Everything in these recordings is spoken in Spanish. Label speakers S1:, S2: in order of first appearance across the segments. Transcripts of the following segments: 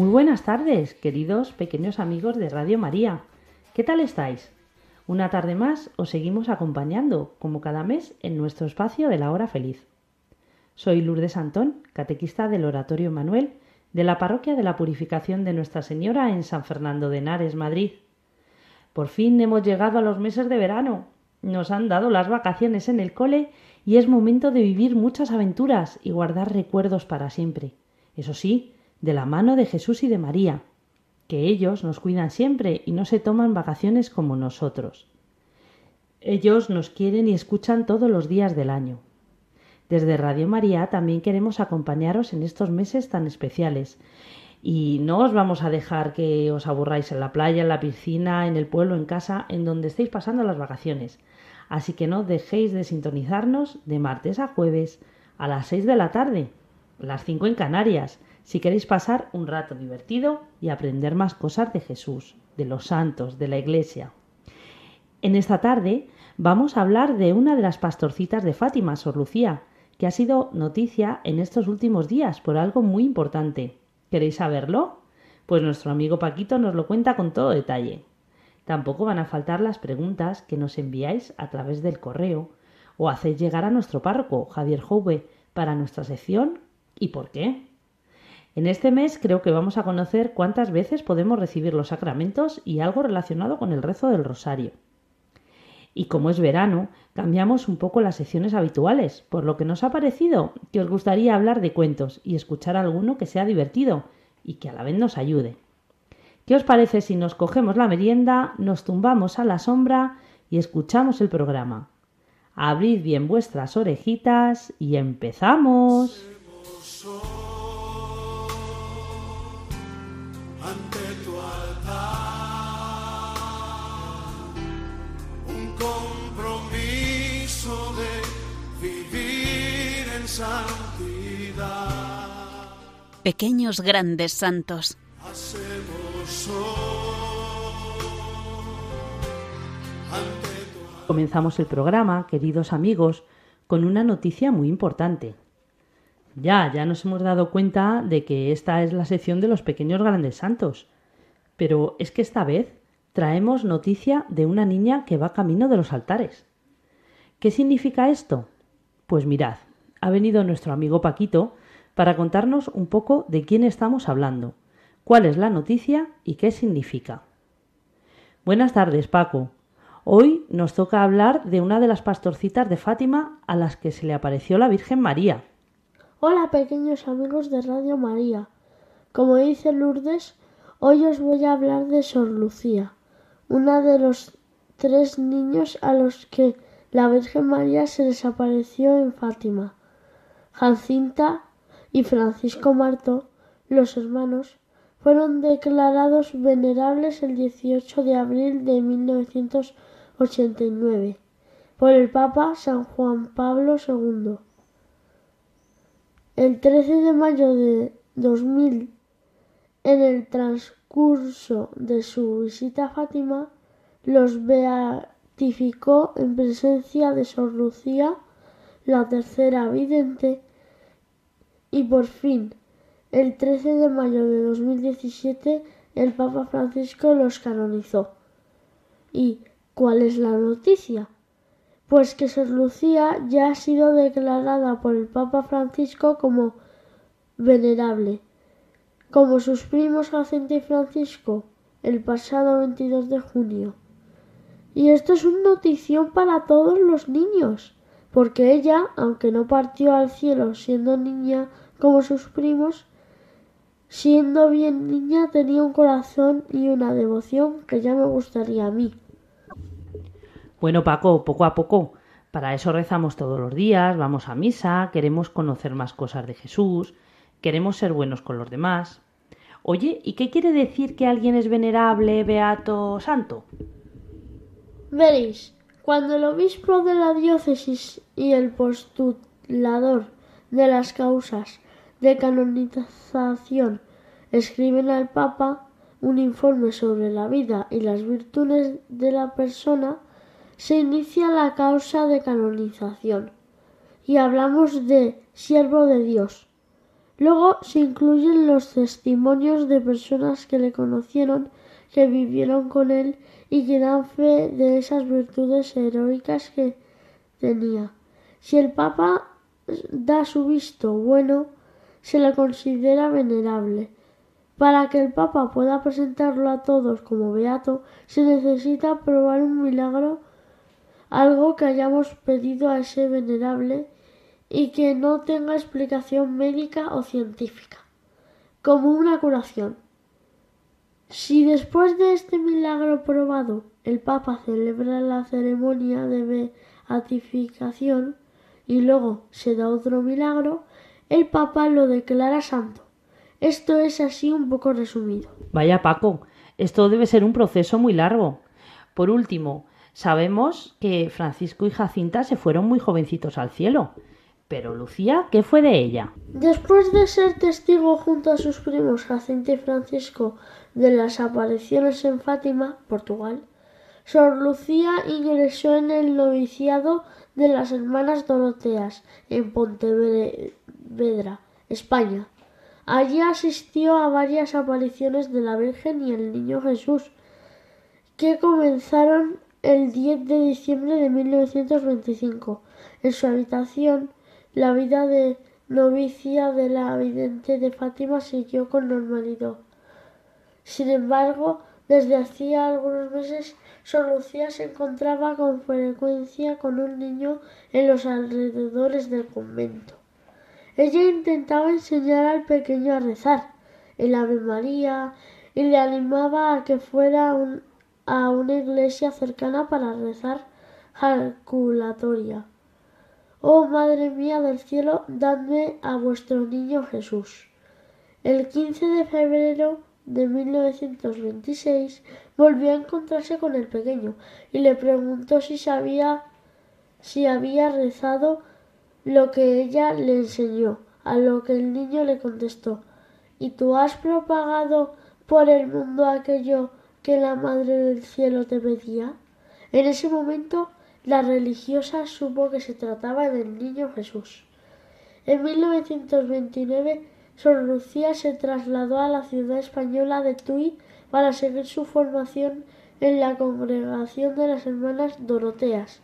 S1: Muy buenas tardes, queridos pequeños amigos de Radio María. ¿Qué tal estáis? Una tarde más os seguimos acompañando, como cada mes, en nuestro espacio de la hora feliz. Soy Lourdes Antón, catequista del Oratorio Manuel, de la Parroquia de la Purificación de Nuestra Señora en San Fernando de Henares, Madrid. Por fin hemos llegado a los meses de verano. Nos han dado las vacaciones en el cole y es momento de vivir muchas aventuras y guardar recuerdos para siempre. Eso sí, de la mano de Jesús y de María, que ellos nos cuidan siempre y no se toman vacaciones como nosotros. Ellos nos quieren y escuchan todos los días del año. Desde Radio María también queremos acompañaros en estos meses tan especiales y no os vamos a dejar que os aburráis en la playa, en la piscina, en el pueblo, en casa, en donde estéis pasando las vacaciones. Así que no dejéis de sintonizarnos de martes a jueves a las 6 de la tarde, las 5 en Canarias, si queréis pasar un rato divertido y aprender más cosas de Jesús, de los santos, de la Iglesia. En esta tarde vamos a hablar de una de las pastorcitas de Fátima, Sor Lucía, que ha sido noticia en estos últimos días por algo muy importante. ¿Queréis saberlo? Pues nuestro amigo Paquito nos lo cuenta con todo detalle. Tampoco van a faltar las preguntas que nos enviáis a través del correo o hacéis llegar a nuestro párroco, Javier Jove, para nuestra sección ¿Y por qué? En este mes creo que vamos a conocer cuántas veces podemos recibir los sacramentos y algo relacionado con el rezo del rosario. Y como es verano, cambiamos un poco las secciones habituales, por lo que nos ha parecido que os gustaría hablar de cuentos y escuchar alguno que sea divertido y que a la vez nos ayude. ¿Qué os parece si nos cogemos la merienda, nos tumbamos a la sombra y escuchamos el programa? Abrid bien vuestras orejitas y empezamos.
S2: Ante tu altar un compromiso de vivir en santidad.
S3: Pequeños grandes santos.
S2: Hacemos hoy ante tu
S1: Comenzamos el programa, queridos amigos, con una noticia muy importante. Ya, ya nos hemos dado cuenta de que esta es la sección de los pequeños grandes santos. Pero es que esta vez traemos noticia de una niña que va camino de los altares. ¿Qué significa esto? Pues mirad, ha venido nuestro amigo Paquito para contarnos un poco de quién estamos hablando, cuál es la noticia y qué significa. Buenas tardes, Paco. Hoy nos toca hablar de una de las pastorcitas de Fátima a las que se le apareció la Virgen María.
S4: Hola pequeños amigos de Radio María. Como dice Lourdes, hoy os voy a hablar de Sor Lucía, una de los tres niños a los que la Virgen María se les apareció en Fátima. Jacinta y Francisco Marto, los hermanos, fueron declarados venerables el 18 de abril de 1989 por el Papa San Juan Pablo II. El 13 de mayo de 2000, en el transcurso de su visita a Fátima, los beatificó en presencia de Sor Lucía, la tercera vidente, y por fin, el 13 de mayo de 2017, el Papa Francisco los canonizó. ¿Y cuál es la noticia? Pues que Sor Lucía ya ha sido declarada por el Papa Francisco como venerable, como sus primos Jacinta y Francisco, el pasado 22 de junio. Y esto es una notición para todos los niños, porque ella, aunque no partió al cielo siendo niña como sus primos, siendo bien niña tenía un corazón y una devoción que ya me gustaría a mí.
S1: Bueno, Paco, poco a poco. Para eso rezamos todos los días, vamos a misa, queremos conocer más cosas de Jesús, queremos ser buenos con los demás. Oye, ¿y qué quiere decir que alguien es venerable, beato, santo?
S4: Veréis, cuando el obispo de la diócesis y el postulador de las causas de canonización escriben al Papa un informe sobre la vida y las virtudes de la persona, se inicia la causa de canonización y hablamos de siervo de Dios. Luego se incluyen los testimonios de personas que le conocieron, que vivieron con él y que dan fe de esas virtudes heroicas que tenía. Si el Papa da su visto bueno, se le considera venerable. Para que el Papa pueda presentarlo a todos como beato, se necesita probar un milagro, algo que hayamos pedido a ese venerable y que no tenga explicación médica o científica, como una curación. Si después de este milagro probado el Papa celebra la ceremonia de beatificación y luego se da otro milagro, el Papa lo declara santo. Esto es así un poco resumido.
S1: Vaya Paco, esto debe ser un proceso muy largo. Por último, sabemos que Francisco y Jacinta se fueron muy jovencitos al cielo. Pero Lucía, ¿qué fue de ella?
S4: Después de ser testigo junto a sus primos Jacinta y Francisco de las apariciones en Fátima, Portugal, Sor Lucía ingresó en el noviciado de las Hermanas Doroteas en Pontevedra, España. Allí asistió a varias apariciones de la Virgen y el Niño Jesús, que comenzaron el 10 de diciembre de 1925. En su habitación, la vida de novicia de la vidente de Fátima siguió con normalidad. Sin embargo, desde hacía algunos meses, Sor Lucía se encontraba con frecuencia con un niño en los alrededores del convento. Ella intentaba enseñar al pequeño a rezar el Ave María y le animaba a que fuera un- a una iglesia cercana para rezar jaculatoria. Oh Madre mía del cielo, dadme a vuestro niño Jesús. El 15 de febrero de 1926 volvió a encontrarse con el pequeño y le preguntó si sabía si había rezado lo que ella le enseñó, a lo que el niño le contestó ¿Y tú has propagado por el mundo aquello que la Madre del Cielo te pedía? En ese momento la religiosa supo que se trataba del niño Jesús. En 1929, Sor Lucía se trasladó a la ciudad española de Tui para seguir su formación en la congregación de las Hermanas Doroteas.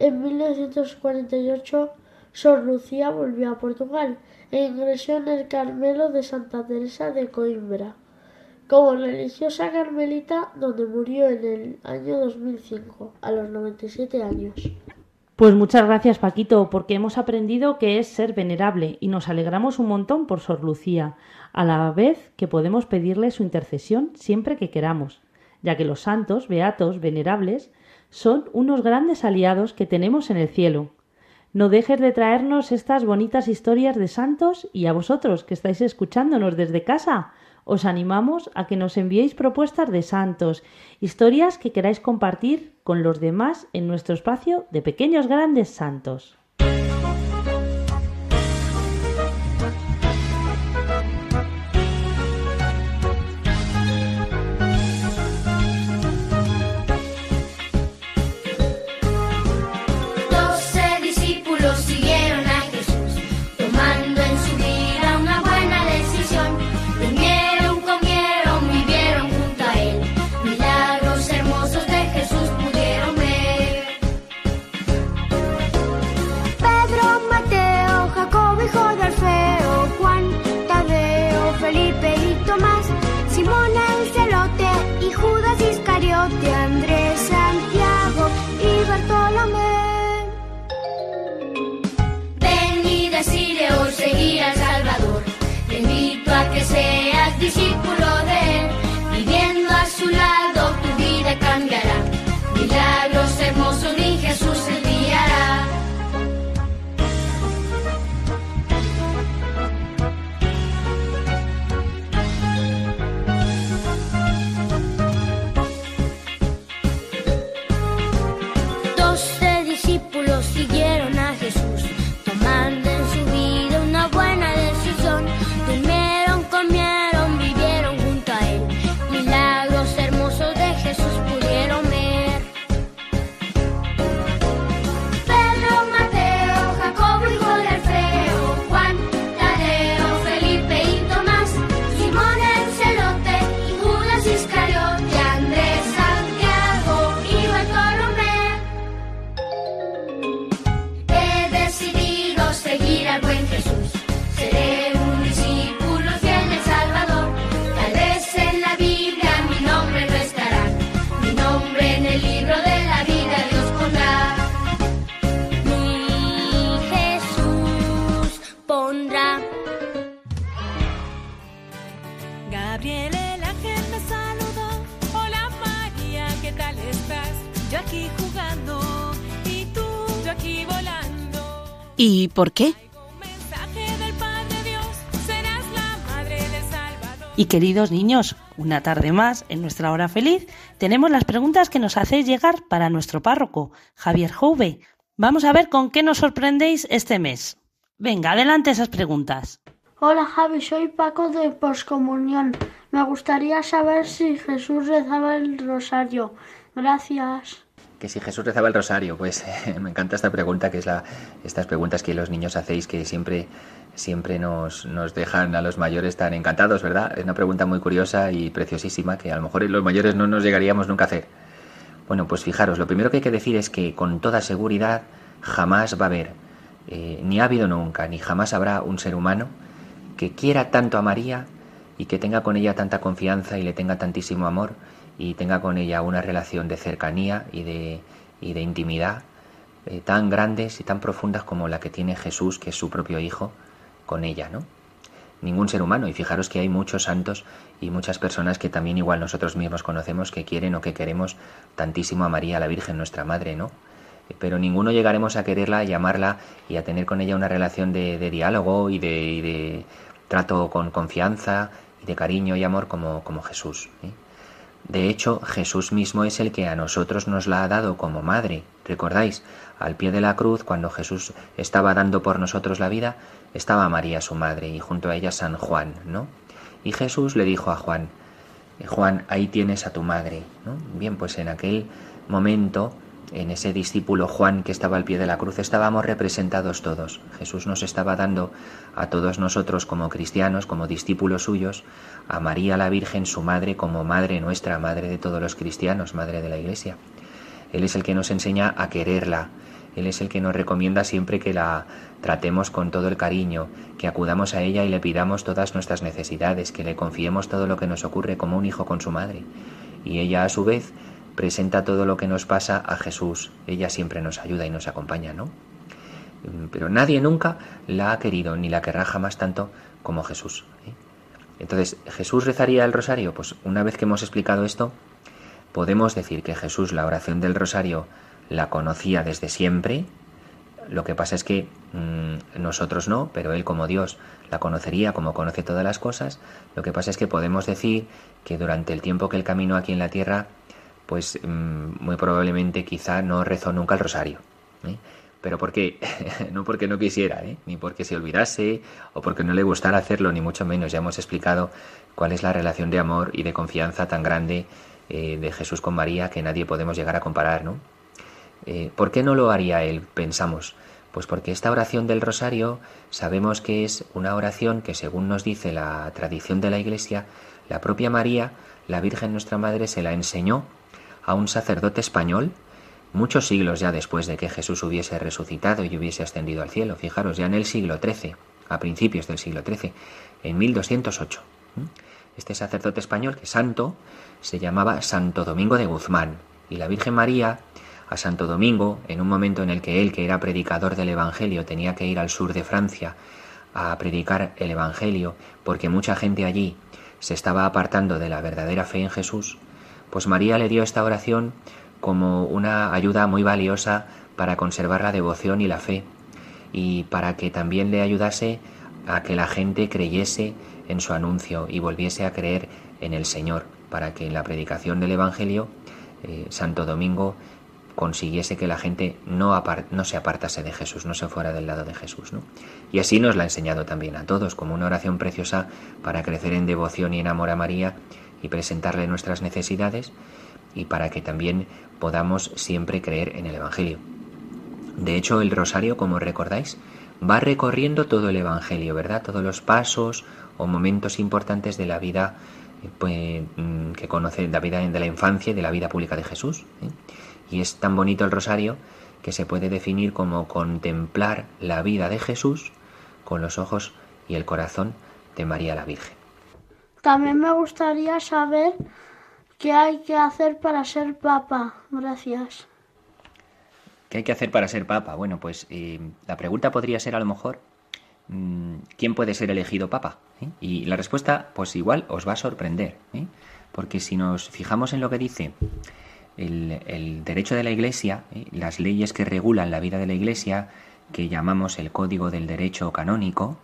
S4: En 1948, Sor Lucía volvió a Portugal e ingresó en el Carmelo de Santa Teresa de Coimbra como religiosa carmelita donde murió en el año 2005 a los 97 años.
S1: Pues muchas gracias Paquito, porque hemos aprendido que es ser venerable y nos alegramos un montón por Sor Lucía, a la vez que podemos pedirle su intercesión siempre que queramos, ya que los santos, beatos, venerables, son unos grandes aliados que tenemos en el cielo. No dejes de traernos estas bonitas historias de santos y a vosotros que estáis escuchándonos desde casa, os animamos a que nos enviéis propuestas de santos, historias que queráis compartir con los demás en nuestro espacio de pequeños grandes santos.
S5: ¿Y
S3: por qué?
S1: Y queridos niños, una tarde más en nuestra hora feliz tenemos las preguntas que nos hacéis llegar para nuestro párroco, Javier Jouve. Vamos a ver con qué nos sorprendéis este mes. Venga, adelante esas preguntas.
S4: Hola Javi, soy Paco de Poscomunión. Me gustaría saber si Jesús rezaba el rosario. Gracias.
S6: Si Jesús rezaba el rosario, pues me encanta esta pregunta, que es la, estas preguntas que los niños hacéis que siempre, siempre nos, nos dejan a los mayores tan encantados, ¿verdad? Es una pregunta muy curiosa y preciosísima que a lo mejor los mayores no nos llegaríamos nunca a hacer. Bueno, pues fijaros, lo primero que hay que decir es que con toda seguridad jamás va a haber, eh, ni ha habido nunca, ni jamás habrá un ser humano que quiera tanto a María y que tenga con ella tanta confianza y le tenga tantísimo amor y tenga con ella una relación de cercanía y de, y de intimidad eh, tan grandes y tan profundas como la que tiene Jesús, que es su propio Hijo, con ella, ¿no? Ningún ser humano, y fijaros que hay muchos santos y muchas personas que también igual nosotros mismos conocemos que quieren o que queremos tantísimo a María, la Virgen, nuestra Madre, ¿no? Pero ninguno llegaremos a quererla, a llamarla y a tener con ella una relación de, de diálogo y de, y de trato con confianza y de cariño y amor como, como Jesús. ¿eh? De hecho, Jesús mismo es el que a nosotros nos la ha dado como madre. ¿Recordáis? Al pie de la cruz, cuando Jesús estaba dando por nosotros la vida, estaba María su madre y junto a ella San Juan, ¿no? Y Jesús le dijo a Juan, Juan, ahí tienes a tu madre, ¿no? Bien, pues en aquel momento, en ese discípulo Juan que estaba al pie de la cruz, estábamos representados todos. Jesús nos estaba dando a todos nosotros como cristianos, como discípulos suyos, a María la Virgen, su madre, como madre nuestra, madre de todos los cristianos, madre de la Iglesia. Él es el que nos enseña a quererla, Él es el que nos recomienda siempre que la tratemos con todo el cariño, que acudamos a ella y le pidamos todas nuestras necesidades, que le confiemos todo lo que nos ocurre como un hijo con su madre. Y ella a su vez presenta todo lo que nos pasa a Jesús. Ella siempre nos ayuda y nos acompaña, ¿no? Pero nadie nunca la ha querido ni la querrá jamás tanto como Jesús. ¿eh? Entonces, ¿Jesús rezaría el rosario? Pues una vez que hemos explicado esto, podemos decir que Jesús la oración del rosario la conocía desde siempre. Lo que pasa es que mmm, nosotros no, pero Él como Dios la conocería como conoce todas las cosas. Lo que pasa es que podemos decir que durante el tiempo que Él caminó aquí en la tierra, pues mmm, muy probablemente quizá no rezó nunca el rosario. ¿eh? Pero ¿por qué? no porque no quisiera, ¿eh? ni porque se olvidase o porque no le gustara hacerlo, ni mucho menos. Ya hemos explicado cuál es la relación de amor y de confianza tan grande eh, de Jesús con María que nadie podemos llegar a comparar, ¿no? Eh, ¿Por qué no lo haría él? Pensamos. Pues porque esta oración del rosario sabemos que es una oración que según nos dice la tradición de la Iglesia, la propia María, la Virgen nuestra Madre, se la enseñó a un sacerdote español muchos siglos ya después de que Jesús hubiese resucitado y hubiese ascendido al cielo. Fijaros, ya en el siglo XIII, a principios del siglo XIII, en 1208. Este sacerdote español, que santo, se llamaba Santo Domingo de Guzmán. Y la Virgen María, a Santo Domingo, en un momento en el que él, que era predicador del Evangelio, tenía que ir al sur de Francia a predicar el Evangelio, porque mucha gente allí se estaba apartando de la verdadera fe en Jesús, pues María le dio esta oración como una ayuda muy valiosa para conservar la devoción y la fe y para que también le ayudase a que la gente creyese en su anuncio y volviese a creer en el Señor, para que en la predicación del Evangelio eh, Santo Domingo consiguiese que la gente no, se apartase de Jesús, no se fuera del lado de Jesús. ¿no? Y así nos la ha enseñado también a todos, como una oración preciosa para crecer en devoción y en amor a María y presentarle nuestras necesidades y para que también podamos siempre creer en el Evangelio. De hecho, el rosario, como recordáis, va recorriendo todo el Evangelio, ¿verdad? Todos los pasos o momentos importantes de la vida pues, que conoce, la vida de la infancia y de la vida pública de Jesús. ¿eh? Y es tan bonito el rosario que se puede definir como contemplar la vida de Jesús con los ojos y el corazón de María la Virgen.
S4: También me gustaría saber qué hay que hacer para ser papa. Gracias.
S6: ¿Qué hay que hacer para ser papa? Bueno, pues eh, la pregunta podría ser a lo mejor, mmm, ¿quién puede ser elegido papa? ¿Eh? Y la respuesta, pues igual os va a sorprender, ¿eh? porque si nos fijamos en lo que dice el, el derecho de la Iglesia, ¿eh? las leyes que regulan la vida de la Iglesia, que llamamos el Código del Derecho Canónico.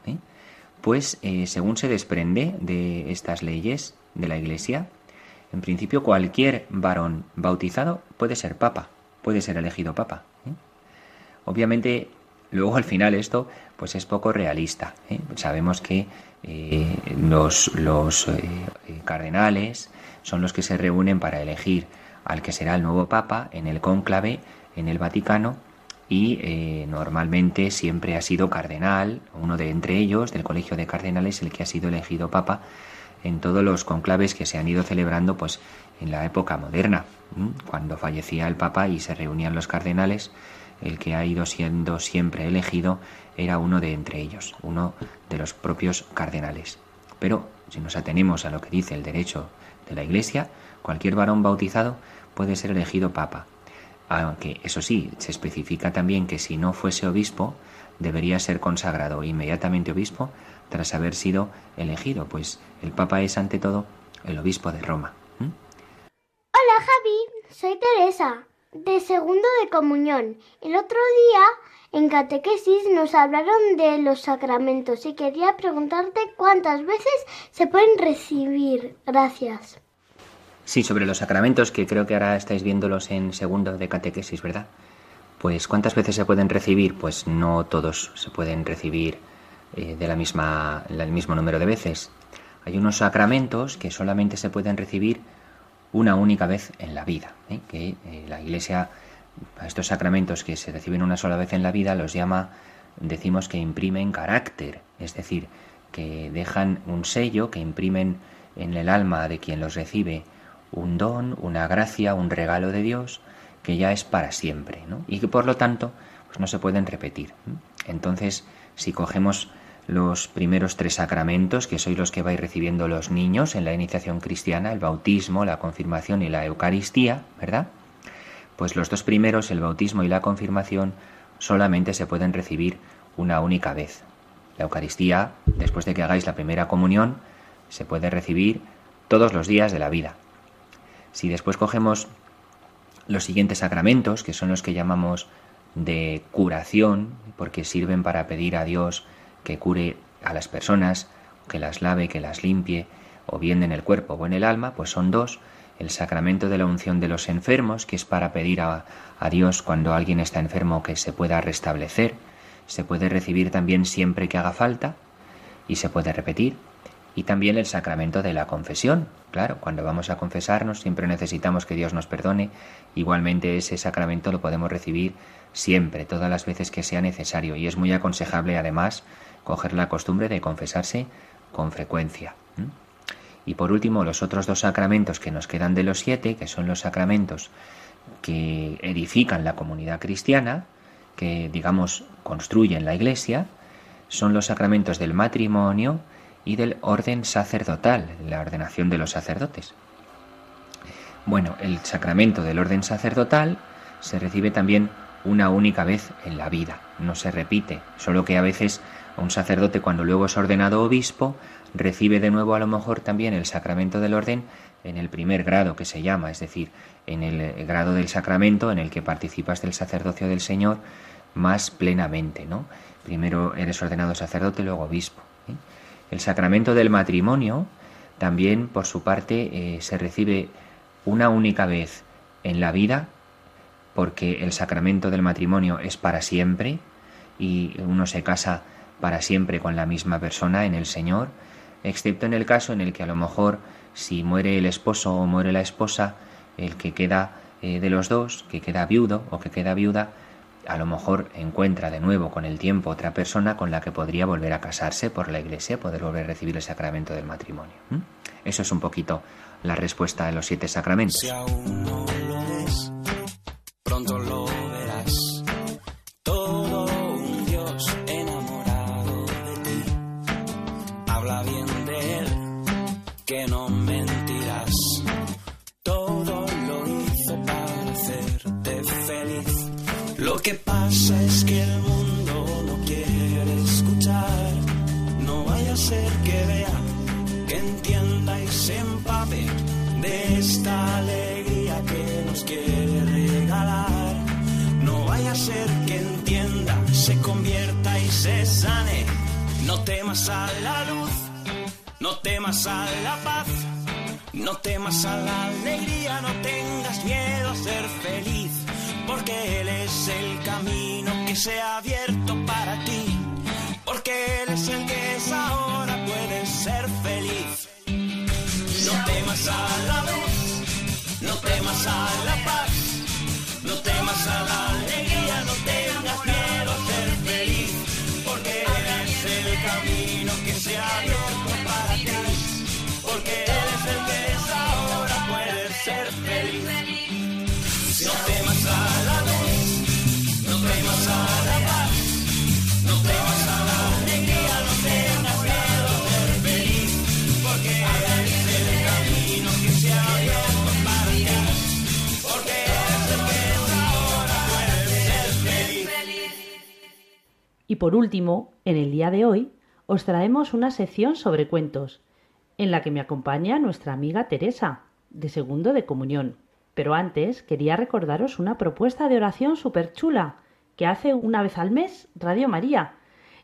S6: Pues eh, según se desprende de estas leyes de la Iglesia, en principio cualquier varón bautizado puede ser papa, puede ser elegido papa. ¿eh? Obviamente, luego al final esto pues es poco realista. ¿eh? Sabemos que los, cardenales son los que se reúnen para elegir al que será el nuevo papa en el cónclave en el Vaticano y eh, normalmente siempre ha sido cardenal, uno de entre ellos del colegio de cardenales, el que ha sido elegido papa en todos los conclaves que se han ido celebrando pues en la época moderna, cuando fallecía el papa y se reunían los cardenales, el que ha ido siendo siempre elegido era uno de entre ellos, uno de los propios cardenales. Pero si nos atenemos a lo que dice el derecho de la Iglesia, cualquier varón bautizado puede ser elegido papa. Aunque, eso sí, se especifica también que si no fuese obispo, debería ser consagrado inmediatamente obispo tras haber sido elegido, pues el papa es ante todo el obispo de Roma. ¿m?
S7: Hola Javi, soy Teresa, de segundo de comunión. El otro día en catequesis nos hablaron de los sacramentos y quería preguntarte cuántas veces se pueden recibir. Gracias.
S6: Sí, sobre los sacramentos, que creo que ahora estáis viéndolos en segundo de catequesis, ¿verdad? Pues ¿cuántas veces se pueden recibir? Pues no todos se pueden recibir eh, de la misma, el mismo número de veces. Hay unos sacramentos que solamente se pueden recibir una única vez en la vida, ¿eh? que eh, la Iglesia a estos sacramentos que se reciben una sola vez en la vida los llama, decimos que imprimen carácter, es decir, que dejan un sello, que imprimen en el alma de quien los recibe un don, una gracia, un regalo de Dios que ya es para siempre, ¿no? Y que por lo tanto pues no se pueden repetir. Entonces, si cogemos los primeros tres sacramentos, que sois los que vais recibiendo los niños en la iniciación cristiana, el bautismo, la confirmación y la Eucaristía, ¿verdad? Pues los dos primeros, el bautismo y la confirmación, solamente se pueden recibir una única vez. La Eucaristía, después de que hagáis la primera comunión, se puede recibir todos los días de la vida. Si después cogemos los siguientes sacramentos, que son los que llamamos de curación, porque sirven para pedir a Dios que cure a las personas, que las lave, que las limpie, o bien en el cuerpo o en el alma, pues son dos. El sacramento de la unción de los enfermos, que es para pedir a, a Dios cuando alguien está enfermo que se pueda restablecer, se puede recibir también siempre que haga falta y se puede repetir. Y también el sacramento de la confesión. Claro, cuando vamos a confesarnos siempre necesitamos que Dios nos perdone. Igualmente ese sacramento lo podemos recibir siempre, todas las veces que sea necesario. Y es muy aconsejable además coger la costumbre de confesarse con frecuencia. Y por último, los otros dos sacramentos que nos quedan de los siete, que son los sacramentos que edifican la comunidad cristiana, que digamos construyen la iglesia, son los sacramentos del matrimonio y del orden sacerdotal, la ordenación de los sacerdotes. Bueno, el sacramento del orden sacerdotal se recibe también una única vez en la vida, no se repite, solo que a veces un sacerdote cuando luego es ordenado obispo recibe de nuevo a lo mejor también el sacramento del orden en el primer grado que se llama, es decir, en el grado del sacramento en el que participas del sacerdocio del Señor más plenamente, ¿no? Primero eres ordenado sacerdote, luego obispo. El sacramento del matrimonio también, por su parte, eh, se recibe una única vez en la vida, porque el sacramento del matrimonio es para siempre y uno se casa para siempre con la misma persona en el Señor, excepto en el caso en el que a lo mejor si muere el esposo o muere la esposa, el que queda eh, de los dos, que queda viudo o que queda viuda, a lo mejor encuentra de nuevo con el tiempo otra persona con la que podría volver a casarse por la iglesia, poder volver a recibir el sacramento del matrimonio. Eso es un poquito la respuesta de los siete sacramentos.
S8: Si aún no lo ves, pronto lo es que el mundo no quiere escuchar. No vaya a ser que vea, que entienda y se empape de esta alegría que nos quiere regalar. No vaya a ser que entienda, se convierta y se sane. No temas a la luz, no temas a la paz, no temas a la alegría, no tengas miedo a ser feliz, porque Él es el camino que se ha abierto para ti, porque Él es el que es ahora, puedes ser feliz. No temas a la luz, no temas a la paz,
S1: por último, en el día de hoy, os traemos una sección sobre cuentos, en la que me acompaña nuestra amiga Teresa, de segundo de comunión. Pero antes quería recordaros una propuesta de oración súper chula que hace una vez al mes Radio María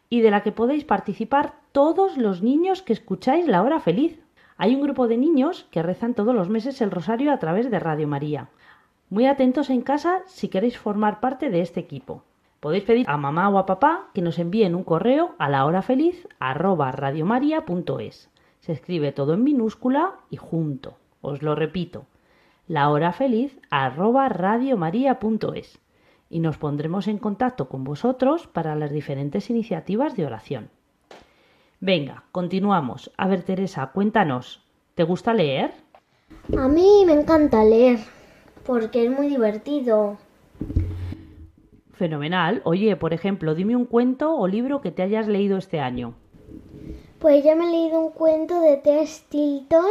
S1: y de la que podéis participar todos los niños que escucháis la hora feliz. Hay un grupo de niños que rezan todos los meses el rosario a través de Radio María. Muy atentos en casa si queréis formar parte de este equipo. Podéis pedir a mamá o a papá que nos envíen un correo a la hora feliz. Se escribe todo en minúscula y junto. Os lo repito. La hora feliz. Y nos pondremos en contacto con vosotros para las diferentes iniciativas de oración. Venga, continuamos. A ver, Teresa, cuéntanos. ¿Te gusta leer?
S7: A mí me encanta leer porque es muy divertido.
S1: Fenomenal. Oye, por ejemplo, dime un cuento o libro que te hayas leído este año.
S7: Pues ya me he leído un cuento de T. Stilton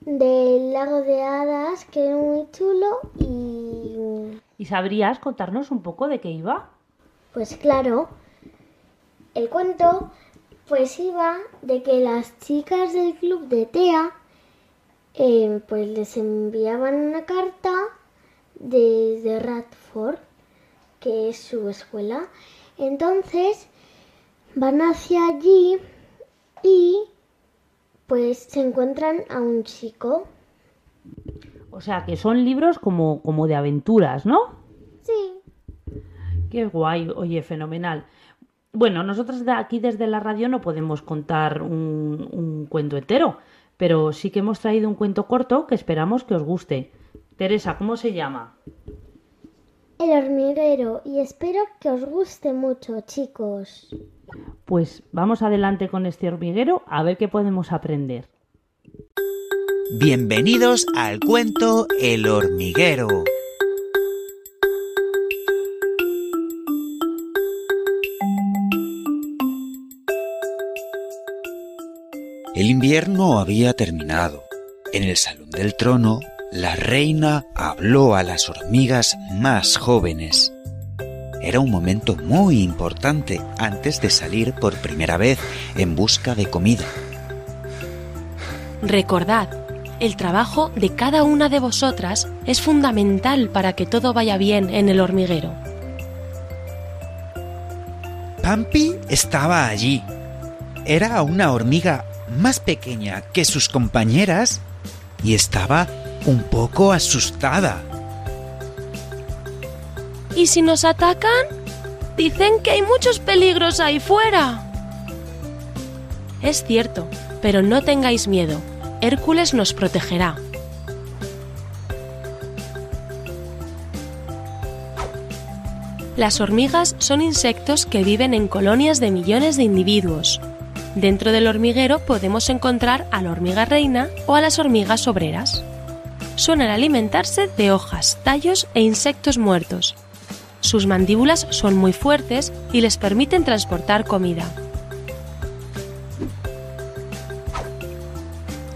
S7: del lago de hadas que es muy chulo y
S1: ¿Y sabrías contarnos un poco de qué iba?
S7: pues claro, el cuento pues iba de que las chicas del club de TEA eh, pues les enviaban una carta desde Radford, que es su escuela. Entonces van hacia allí y pues se encuentran a un chico.
S1: O sea, que son libros como, como de aventuras, ¿no?
S7: Sí,
S1: Qué guay, oye, fenomenal. Bueno, nosotros de aquí desde la radio no podemos contar un, un cuento entero, pero sí que hemos traído un cuento corto que esperamos que os guste. Teresa, ¿cómo se llama?
S7: El hormiguero y espero que os guste mucho, chicos.
S1: Pues vamos adelante con este hormiguero a ver qué podemos aprender.
S9: Bienvenidos al cuento El hormiguero. El invierno había terminado. En el salón del trono, la reina habló a las hormigas más jóvenes. Era un momento muy importante antes de salir por primera vez en busca de comida.
S10: Recordad, el trabajo de cada una de vosotras es fundamental para que todo vaya bien en el hormiguero.
S9: Pampi estaba allí. Era una hormiga más pequeña que sus compañeras y estaba un poco asustada.
S10: ¿Y si nos atacan? Dicen que hay muchos peligros ahí fuera. Es cierto, pero no tengáis miedo. Hércules nos protegerá. Las hormigas son insectos que viven en colonias de millones de individuos. Dentro del hormiguero podemos encontrar a la hormiga reina o a las hormigas obreras. Suelen alimentarse de hojas, tallos e insectos muertos. Sus mandíbulas son muy fuertes y les permiten transportar comida.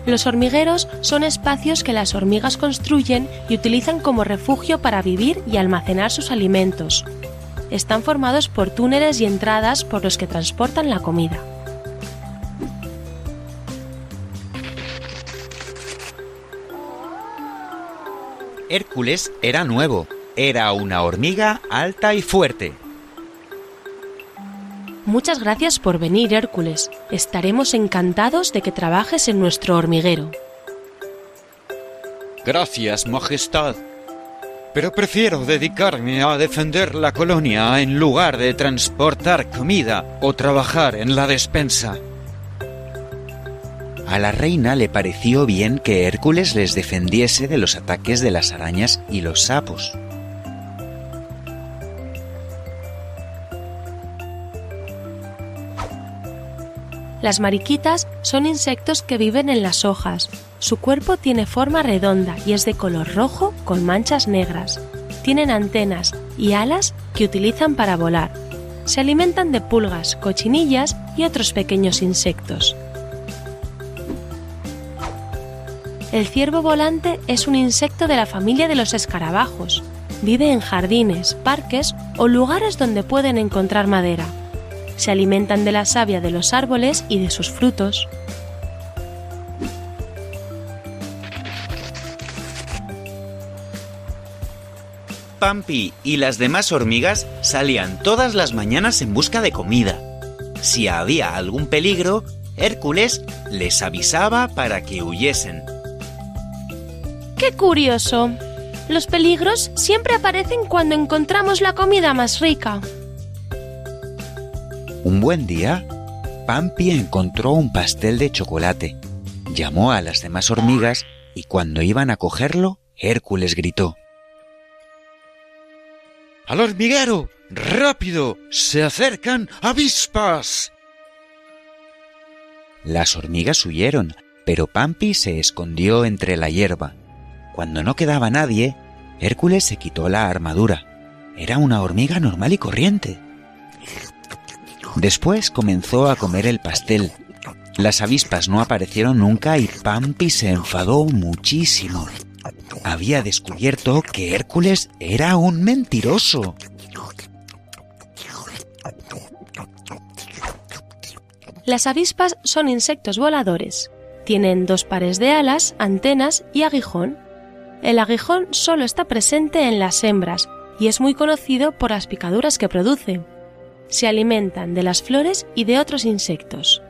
S10: Los hormigueros son espacios que las hormigas construyen y utilizan como refugio para vivir y almacenar sus alimentos. Están formados por túneles y entradas por los que transportan la comida.
S9: Hércules era nuevo. Era una hormiga alta y fuerte.
S10: Muchas gracias por venir, Hércules. Estaremos encantados de que trabajes en nuestro hormiguero.
S9: Gracias, Majestad. Pero prefiero dedicarme a defender la colonia en lugar de transportar comida o trabajar en la despensa. A la reina le pareció bien que Hércules les defendiese de los ataques de las arañas y los sapos.
S10: Las mariquitas son insectos que viven en las hojas. Su cuerpo tiene forma redonda y es de color rojo con manchas negras. Tienen antenas y alas que utilizan para volar. Se alimentan de pulgas, cochinillas y otros pequeños insectos. El ciervo volante es un insecto de la familia de los escarabajos. Vive en jardines, parques o lugares donde pueden encontrar madera. Se alimentan de la savia de los árboles y de sus frutos.
S9: Pampi y las demás hormigas salían todas las mañanas en busca de comida. Si había algún peligro, Hércules les avisaba para que huyesen.
S10: ¡Qué curioso! Los peligros siempre aparecen cuando encontramos la comida más rica.
S9: Un buen día, Pampi encontró un pastel de chocolate. Llamó a las demás hormigas y cuando iban a cogerlo, Hércules gritó. ¡Al hormiguero! ¡Rápido! ¡Se acercan avispas! Las hormigas huyeron, pero Pampi se escondió entre la hierba. Cuando no quedaba nadie, Hércules se quitó la armadura. Era una hormiga normal y corriente. Después comenzó a comer el pastel. Las avispas no aparecieron nunca y Pampi se enfadó muchísimo. Había descubierto que Hércules era un mentiroso.
S10: Las avispas son insectos voladores. Tienen dos pares de alas, antenas y aguijón. El aguijón solo está presente en las hembras y es muy conocido por las picaduras que produce. Se alimentan de las flores y de otros insectos.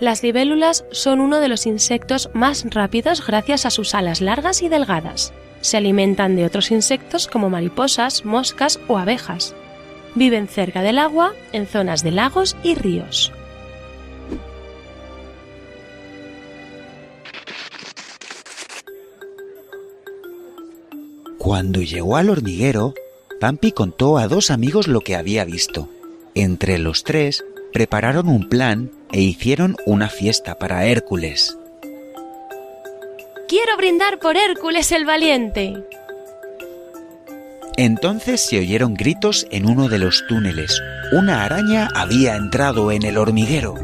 S10: Las libélulas son uno de los insectos más rápidos gracias a sus alas largas y delgadas. Se alimentan de otros insectos como mariposas, moscas o abejas. Viven cerca del agua, en zonas de lagos y ríos.
S9: Cuando llegó al hormiguero, Pampi contó a dos amigos lo que había visto. Entre los tres prepararon un plan e hicieron una fiesta para Hércules.
S10: Quiero brindar por Hércules el valiente.
S9: Entonces se oyeron gritos en uno de los túneles. Una araña había entrado en el hormiguero.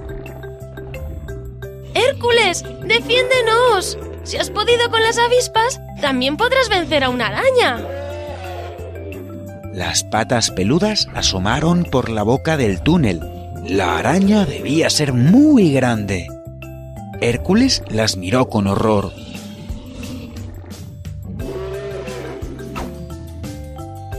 S10: Hércules, defiéndenos. Si has podido con las avispas, también podrás vencer a una araña.
S9: Las patas peludas asomaron por la boca del túnel. La araña debía ser muy grande. Hércules las miró con horror.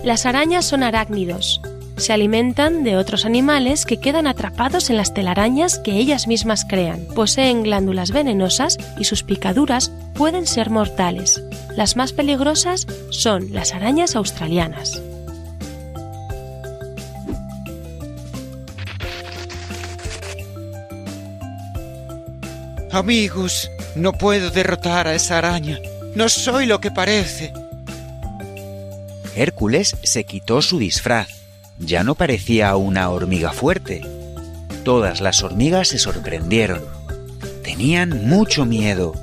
S10: Las arañas son arácnidos. Se alimentan de otros animales que quedan atrapados en las telarañas que ellas mismas crean. Poseen glándulas venenosas y sus picaduras pueden ser mortales. Las más peligrosas son las arañas australianas.
S9: Amigos, no puedo derrotar a esa araña. No soy lo que parece. Hércules se quitó su disfraz. Ya no parecía una hormiga fuerte. Todas las hormigas se sorprendieron. Tenían mucho miedo.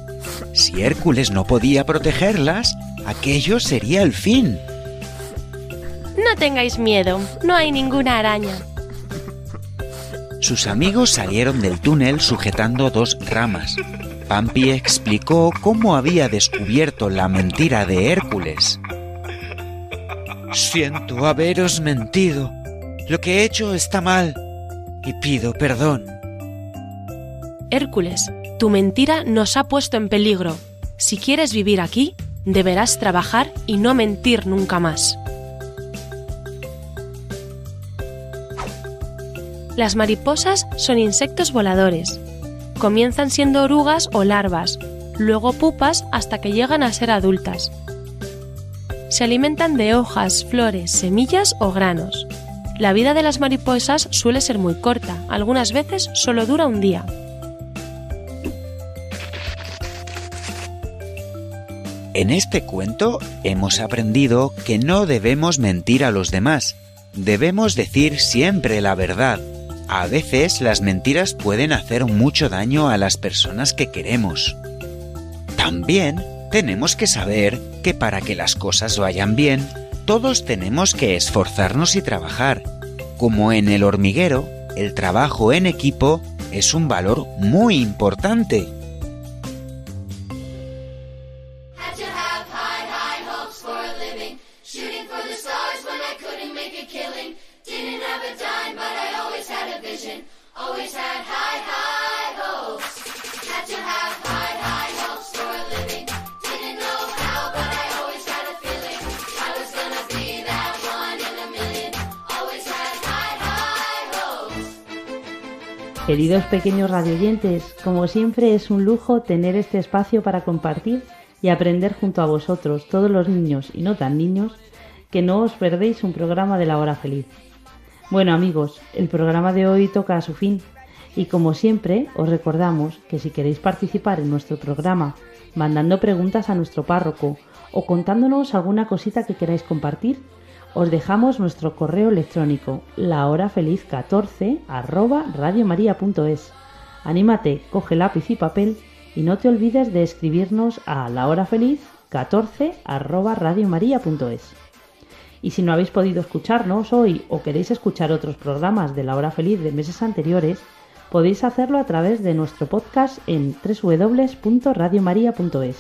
S9: Si Hércules no podía protegerlas, aquello sería el fin.
S10: No tengáis miedo, no hay ninguna araña.
S9: Sus amigos salieron del túnel sujetando dos ramas. Pampi explicó cómo había descubierto la mentira de Hércules. Siento haberos mentido. Lo que he hecho está mal y pido perdón.
S10: Hércules, Tu mentira nos ha puesto en peligro. Si quieres vivir aquí, deberás trabajar y no mentir nunca más. Las mariposas son insectos voladores. Comienzan siendo orugas o larvas, luego pupas hasta que llegan a ser adultas. Se alimentan de hojas, flores, semillas o granos. La vida de las mariposas suele ser muy corta, algunas veces solo dura un día.
S9: En este cuento hemos aprendido que no debemos mentir a los demás. Debemos decir siempre la verdad. A veces las mentiras pueden hacer mucho daño a las personas que queremos. También tenemos que saber que para que las cosas vayan bien, todos tenemos que esforzarnos y trabajar. Como en el hormiguero, el trabajo en equipo es un valor muy importante.
S1: Queridos pequeños radioyentes, como siempre es un lujo tener este espacio para compartir y aprender junto a vosotros, todos los niños y no tan niños, que no os perdéis un programa de la hora feliz. Bueno amigos, el programa de hoy toca a su fin y como siempre os recordamos que si queréis participar en nuestro programa mandando preguntas a nuestro párroco o contándonos alguna cosita que queráis compartir, os dejamos nuestro correo electrónico lahorafeliz14 arroba radiomaria.es. Anímate, coge lápiz y papel y no te olvides de escribirnos a lahorafeliz14 arroba radiomaria.es. Y si no habéis podido escucharnos hoy o queréis escuchar otros programas de la hora feliz de meses anteriores, podéis hacerlo a través de nuestro podcast en www.radiomaria.es.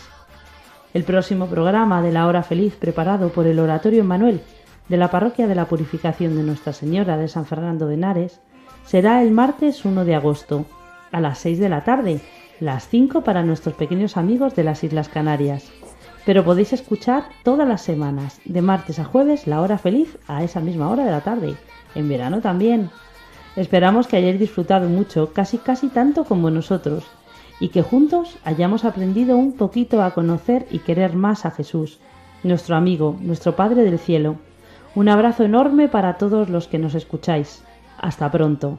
S1: El próximo programa de la hora feliz preparado por el Oratorio Manuel de la Parroquia de la Purificación de Nuestra Señora de San Fernando de Henares será el martes 1 de agosto a las 6 de la tarde, las 5 para nuestros pequeños amigos de las Islas Canarias. Pero podéis escuchar todas las semanas, de martes a jueves, la hora feliz a esa misma hora de la tarde. En verano también. Esperamos que hayáis disfrutado mucho, casi casi tanto como nosotros, y que juntos hayamos aprendido un poquito a conocer y querer más a Jesús, nuestro amigo, nuestro Padre del Cielo. Un abrazo enorme para todos los que nos escucháis. Hasta pronto.